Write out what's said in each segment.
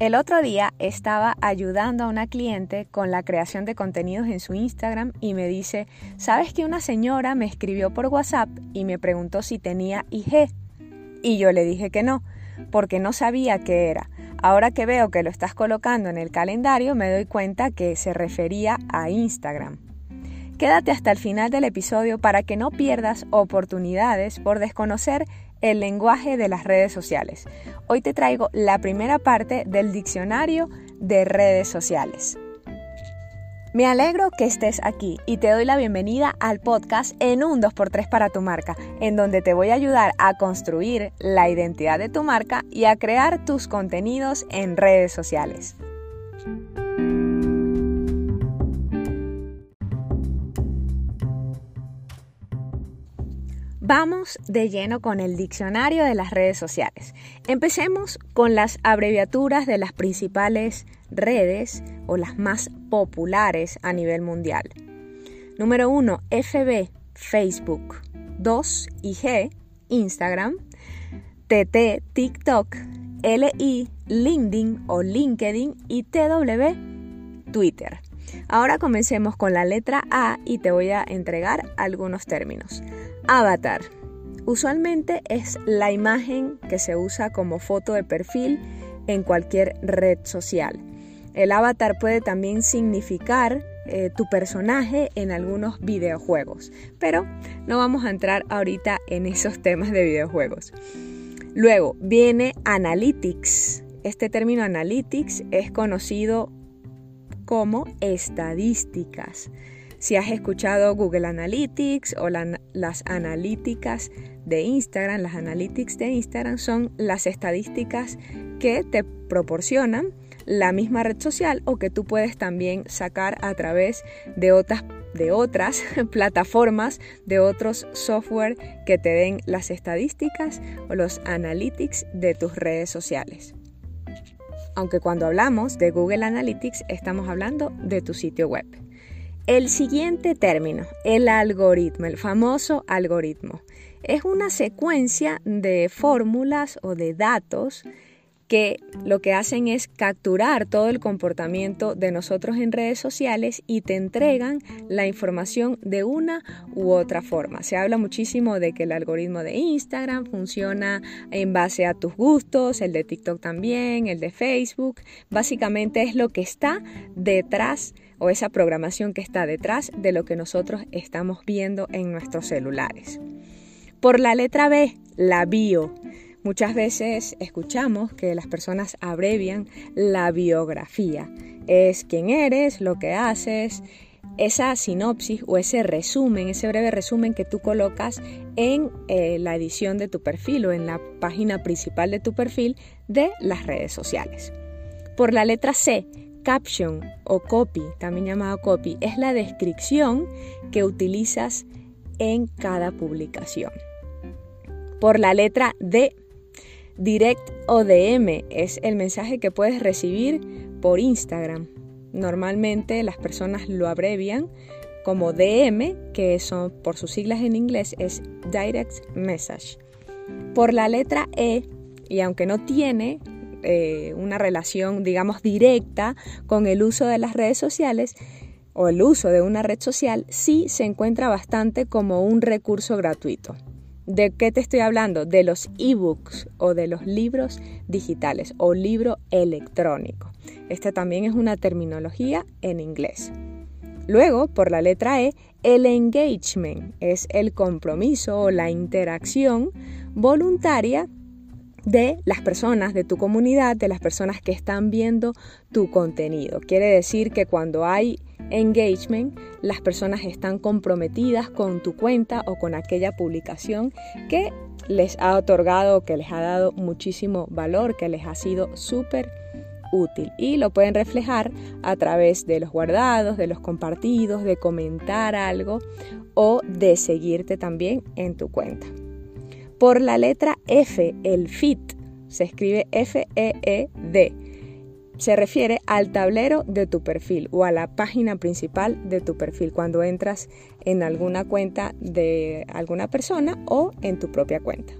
El otro día estaba ayudando a una cliente con la creación de contenidos en su Instagram y me dice, ¿sabes que una señora me escribió por WhatsApp y me preguntó si tenía IG? Y yo le dije que no, porque no sabía qué era. Ahora que veo que lo estás colocando en el calendario, me doy cuenta que se refería a Instagram. Quédate hasta el final del episodio para que no pierdas oportunidades por desconocer el lenguaje de las redes sociales. Hoy te traigo la primera parte del diccionario de redes sociales. Me alegro que estés aquí y te doy la bienvenida al podcast en un 2x3 para tu marca, en donde te voy a ayudar a construir la identidad de tu marca y a crear tus contenidos en redes sociales. Vamos de lleno con el diccionario de las redes sociales. Empecemos con las abreviaturas de las principales redes o las más populares a nivel mundial. Número 1, FB, Facebook. 2, IG, Instagram. TT, TikTok. LI, LinkedIn o LinkedIn y TW, Twitter. Ahora comencemos con la letra A y te voy a entregar algunos términos. Avatar. Usualmente es la imagen que se usa como foto de perfil en cualquier red social. El avatar puede también significar eh, tu personaje en algunos videojuegos, pero no vamos a entrar ahorita en esos temas de videojuegos. Luego viene Analytics. Este término Analytics es conocido como estadísticas. Si has escuchado Google Analytics o las analíticas de Instagram, las analytics de Instagram son las estadísticas que te proporcionan la misma red social o que tú puedes también sacar a través de otras de otras plataformas, de otros software que te den las estadísticas o los analytics de tus redes sociales aunque cuando hablamos de Google Analytics estamos hablando de tu sitio web. El siguiente término, el algoritmo, el famoso algoritmo, es una secuencia de fórmulas o de datos que lo que hacen es capturar todo el comportamiento de nosotros en redes sociales y te entregan la información de una u otra forma. Se habla muchísimo de que el algoritmo de Instagram funciona en base a tus gustos, el de TikTok también, el de Facebook. Básicamente es lo que está detrás o esa programación que está detrás de lo que nosotros estamos viendo en nuestros celulares. Por la letra B, la bio. Muchas veces escuchamos que las personas abrevian la biografía. Es quién eres, lo que haces, esa sinopsis o ese resumen, ese breve resumen que tú colocas en eh, la edición de tu perfil o en la página principal de tu perfil de las redes sociales. Por la letra C, caption o copy, también llamado copy, es la descripción que utilizas en cada publicación. Por la letra D, Direct o DM es el mensaje que puedes recibir por Instagram. Normalmente las personas lo abrevian como DM, que son por sus siglas en inglés es Direct Message. Por la letra E, y aunque no tiene eh, una relación, digamos, directa con el uso de las redes sociales, o el uso de una red social, sí se encuentra bastante como un recurso gratuito. ¿De qué te estoy hablando? De los ebooks o de los libros digitales o libro electrónico. Esta también es una terminología en inglés. Luego, por la letra E, el engagement es el compromiso o la interacción voluntaria de las personas de tu comunidad, de las personas que están viendo tu contenido. Quiere decir que cuando hay engagement, las personas están comprometidas con tu cuenta o con aquella publicación que les ha otorgado, que les ha dado muchísimo valor, que les ha sido súper útil y lo pueden reflejar a través de los guardados, de los compartidos, de comentar algo o de seguirte también en tu cuenta. Por la letra F, el FIT, se escribe F-E-E-D se refiere al tablero de tu perfil o a la página principal de tu perfil cuando entras en alguna cuenta de alguna persona o en tu propia cuenta.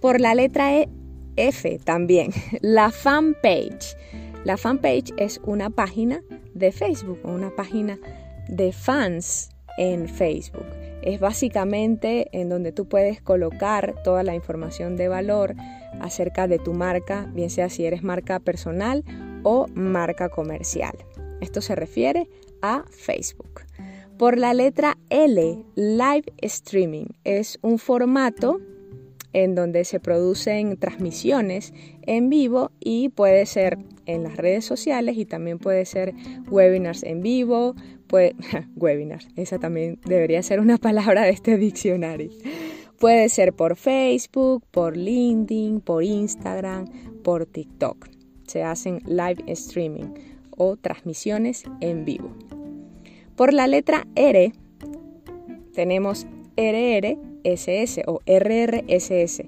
Por la letra E, F también, la fanpage. La fanpage es una página de Facebook, una página de fans en Facebook. Es básicamente en donde tú puedes colocar toda la información de valor acerca de tu marca, bien sea si eres marca personal o marca comercial. Esto se refiere a Facebook. Por la letra L, live streaming es un formato en donde se producen transmisiones en vivo y puede ser en las redes sociales y también puede ser webinars en vivo, puede, webinars, esa también debería ser una palabra de este diccionario. Puede ser por Facebook, por LinkedIn, por Instagram, por TikTok. Se hacen live streaming o transmisiones en vivo. Por la letra R tenemos RRSS o RRSS.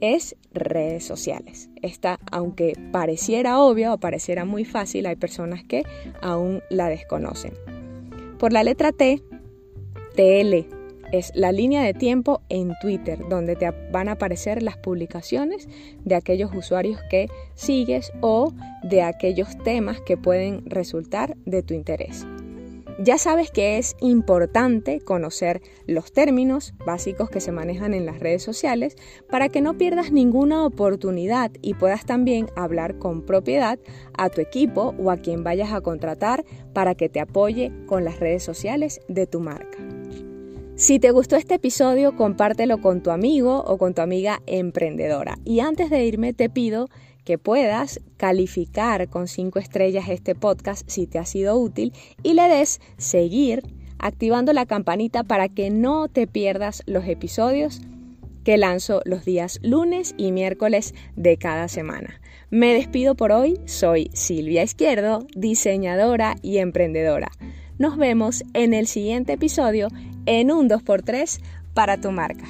Es redes sociales. Esta, aunque pareciera obvia o pareciera muy fácil, hay personas que aún la desconocen. Por la letra T, TL es la línea de tiempo en Twitter, donde te van a aparecer las publicaciones de aquellos usuarios que sigues o de aquellos temas que pueden resultar de tu interés. Ya sabes que es importante conocer los términos básicos que se manejan en las redes sociales para que no pierdas ninguna oportunidad y puedas también hablar con propiedad a tu equipo o a quien vayas a contratar para que te apoye con las redes sociales de tu marca. Si te gustó este episodio, compártelo con tu amigo o con tu amiga emprendedora. Y antes de irme, te pido que puedas calificar con cinco estrellas este podcast si te ha sido útil y le des seguir activando la campanita para que no te pierdas los episodios que lanzo los días lunes y miércoles de cada semana. Me despido por hoy, soy Silvia Izquierdo, diseñadora y emprendedora. Nos vemos en el siguiente episodio en un 2x3 para tu marca.